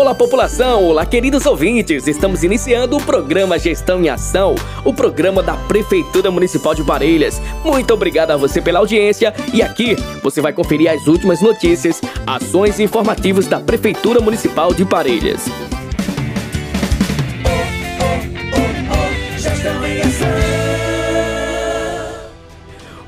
Olá, população! Olá, queridos ouvintes! Estamos iniciando o programa Gestão em Ação, o programa da Prefeitura Municipal de Parelhas. Muito obrigado a você pela audiência e aqui você vai conferir as últimas notícias, ações e informativos da Prefeitura Municipal de Parelhas.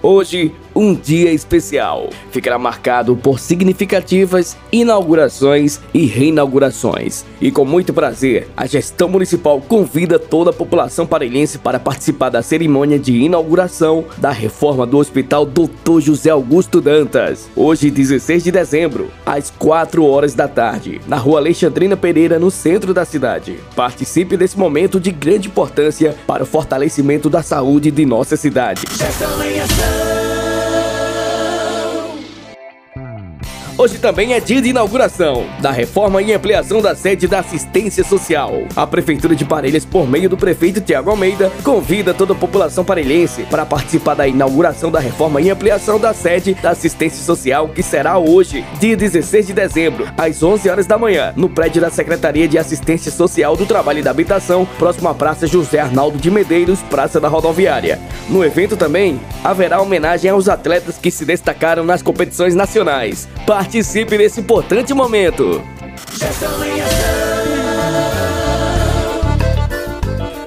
Hoje, um dia especial. Ficará marcado por significativas inaugurações e reinaugurações. E com muito prazer, a gestão municipal convida toda a população parelhense para participar da cerimônia de inauguração da reforma do Hospital Dr. José Augusto Dantas. Hoje, 16 de dezembro, às 4 horas da tarde, na rua Alexandrina Pereira, no centro da cidade. Participe desse momento de grande importância para o fortalecimento da saúde de nossa cidade. Gestão em ação. Hoje também é dia de inauguração da reforma e ampliação da sede da assistência social. A Prefeitura de Parelhas, por meio do prefeito Tiago Almeida, convida toda a população parelhense para participar da inauguração da reforma e ampliação da sede da assistência social, que será hoje, dia 16 de dezembro, às 11 horas da manhã, no prédio da Secretaria de Assistência Social do Trabalho e da Habitação, próximo à Praça José Arnaldo de Medeiros, Praça da Rodoviária. No evento também haverá homenagem aos atletas que se destacaram nas competições nacionais. Participe desse importante momento. Gestão em ação.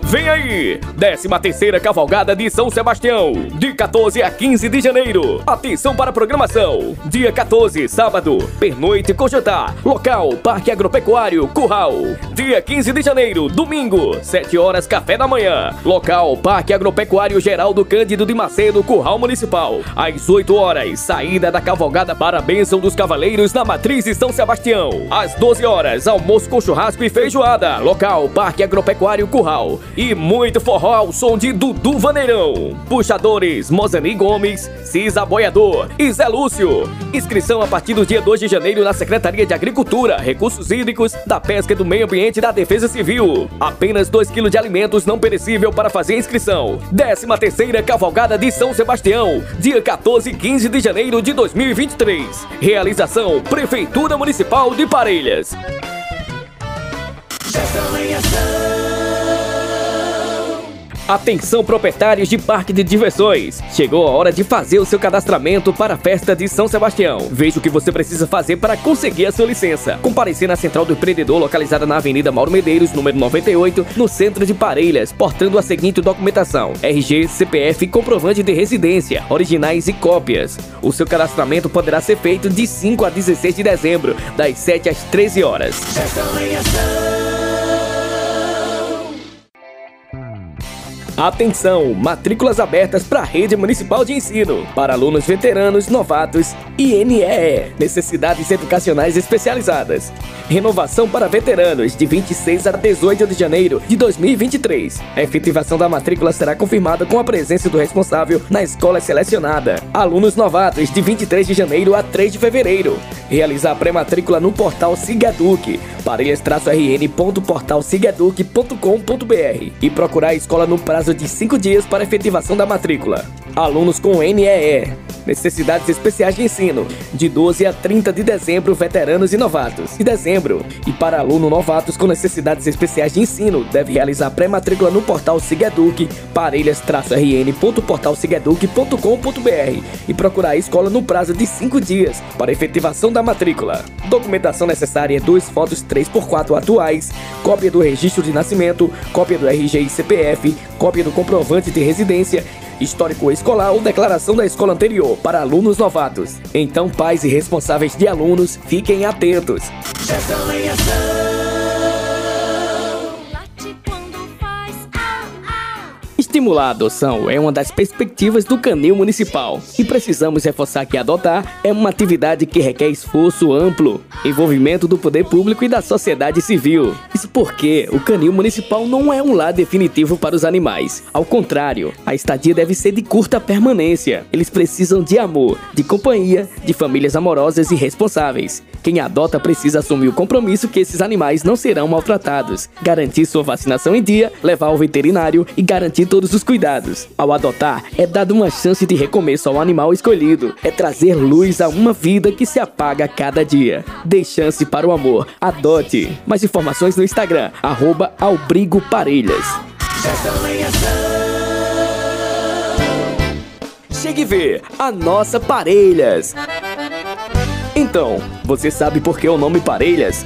Vem aí! 13 terceira Cavalgada de São Sebastião, de 14 a 15 de janeiro. Atenção para a programação. Dia 14, sábado, pernoite com jantar. Local, Parque Agropecuário, Curral. Dia 15 de janeiro, domingo, 7 horas, café da manhã. Local, Parque Agropecuário Geraldo Cândido de Macedo, Curral Municipal. Às 8 horas, saída da cavalgada para a Bênção dos Cavaleiros na Matriz de São Sebastião. Às 12 horas, almoço com churrasco e feijoada. Local, Parque Agropecuário Curral. E muito forró ao som de Dudu Vaneirão. Puxadores, Mozani Gomes, Cisa Boiador e Zé Lúcio. Inscrição a partir do dia 2 de janeiro na Secretaria de Agricultura, Recursos Hídricos, da Pesca e do Meio Ambiente e da Defesa Civil. Apenas 2 kg de alimentos não perecível para fazer inscrição. 13 terceira Cavalgada de São Sebastião, dia 14 e 15 de janeiro de 2023. Realização Prefeitura Municipal de Parelhas. Em ação. Atenção proprietários de parque de diversões! Chegou a hora de fazer o seu cadastramento para a festa de São Sebastião. Veja o que você precisa fazer para conseguir a sua licença. Comparecer na Central do Empreendedor, localizada na Avenida Mauro Medeiros, número 98, no centro de Parelhas, portando a seguinte documentação: RG, CPF, comprovante de residência, originais e cópias. O seu cadastramento poderá ser feito de 5 a 16 de dezembro, das 7 às 13 horas. Gestão Atenção! Matrículas abertas para a rede municipal de ensino, para alunos veteranos, novatos e NEE, necessidades educacionais especializadas. Renovação para veteranos de 26 a 18 de janeiro de 2023. A efetivação da matrícula será confirmada com a presença do responsável na escola selecionada. Alunos novatos de 23 de janeiro a 3 de fevereiro. Realizar a pré-matrícula no portal Sigaduc, parelhas-rn.portalsigaduc.com.br e procurar a escola no prazo de 5 dias para efetivação da matrícula. Alunos com NEE, necessidades especiais de ensino, de 12 a 30 de dezembro, veteranos e novatos. De dezembro, e para aluno novatos com necessidades especiais de ensino, deve realizar pré-matrícula no portal Sigeduc, parelhas-rn.portalsigeduc.com.br e procurar a escola no prazo de 5 dias para efetivação da matrícula. Documentação necessária: duas fotos 3x4 atuais, cópia do registro de nascimento, cópia do RG e CPF, cópia do comprovante de residência histórico escolar ou declaração da escola anterior para alunos novatos. Então, pais e responsáveis de alunos, fiquem atentos. Estimular a adoção é uma das perspectivas do canil municipal e precisamos reforçar que adotar é uma atividade que requer esforço amplo, envolvimento do poder público e da sociedade civil. Isso porque o canil municipal não é um lar definitivo para os animais. Ao contrário, a estadia deve ser de curta permanência. Eles precisam de amor, de companhia, de famílias amorosas e responsáveis. Quem adota precisa assumir o compromisso que esses animais não serão maltratados, garantir sua vacinação em dia, levar ao veterinário e garantir todos os cuidados. Ao adotar, é dado uma chance de recomeço ao animal escolhido, é trazer luz a uma vida que se apaga cada dia. Dê chance para o amor. Adote. Mais informações no Instagram, arroba Albrigo Parelhas. Chegue vê a nossa Parelhas. Então, você sabe por que o nome Parelhas?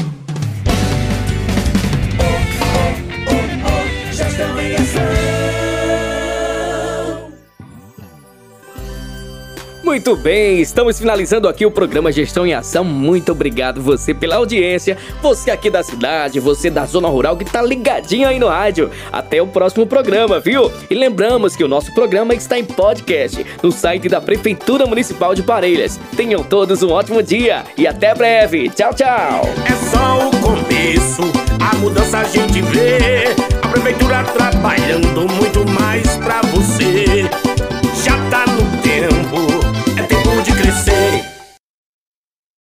Muito bem, estamos finalizando aqui o programa Gestão em Ação. Muito obrigado você pela audiência, você aqui da cidade, você da zona rural que tá ligadinho aí no rádio. Até o próximo programa, viu? E lembramos que o nosso programa está em podcast no site da Prefeitura Municipal de Parelhas. Tenham todos um ótimo dia e até breve. Tchau, tchau. É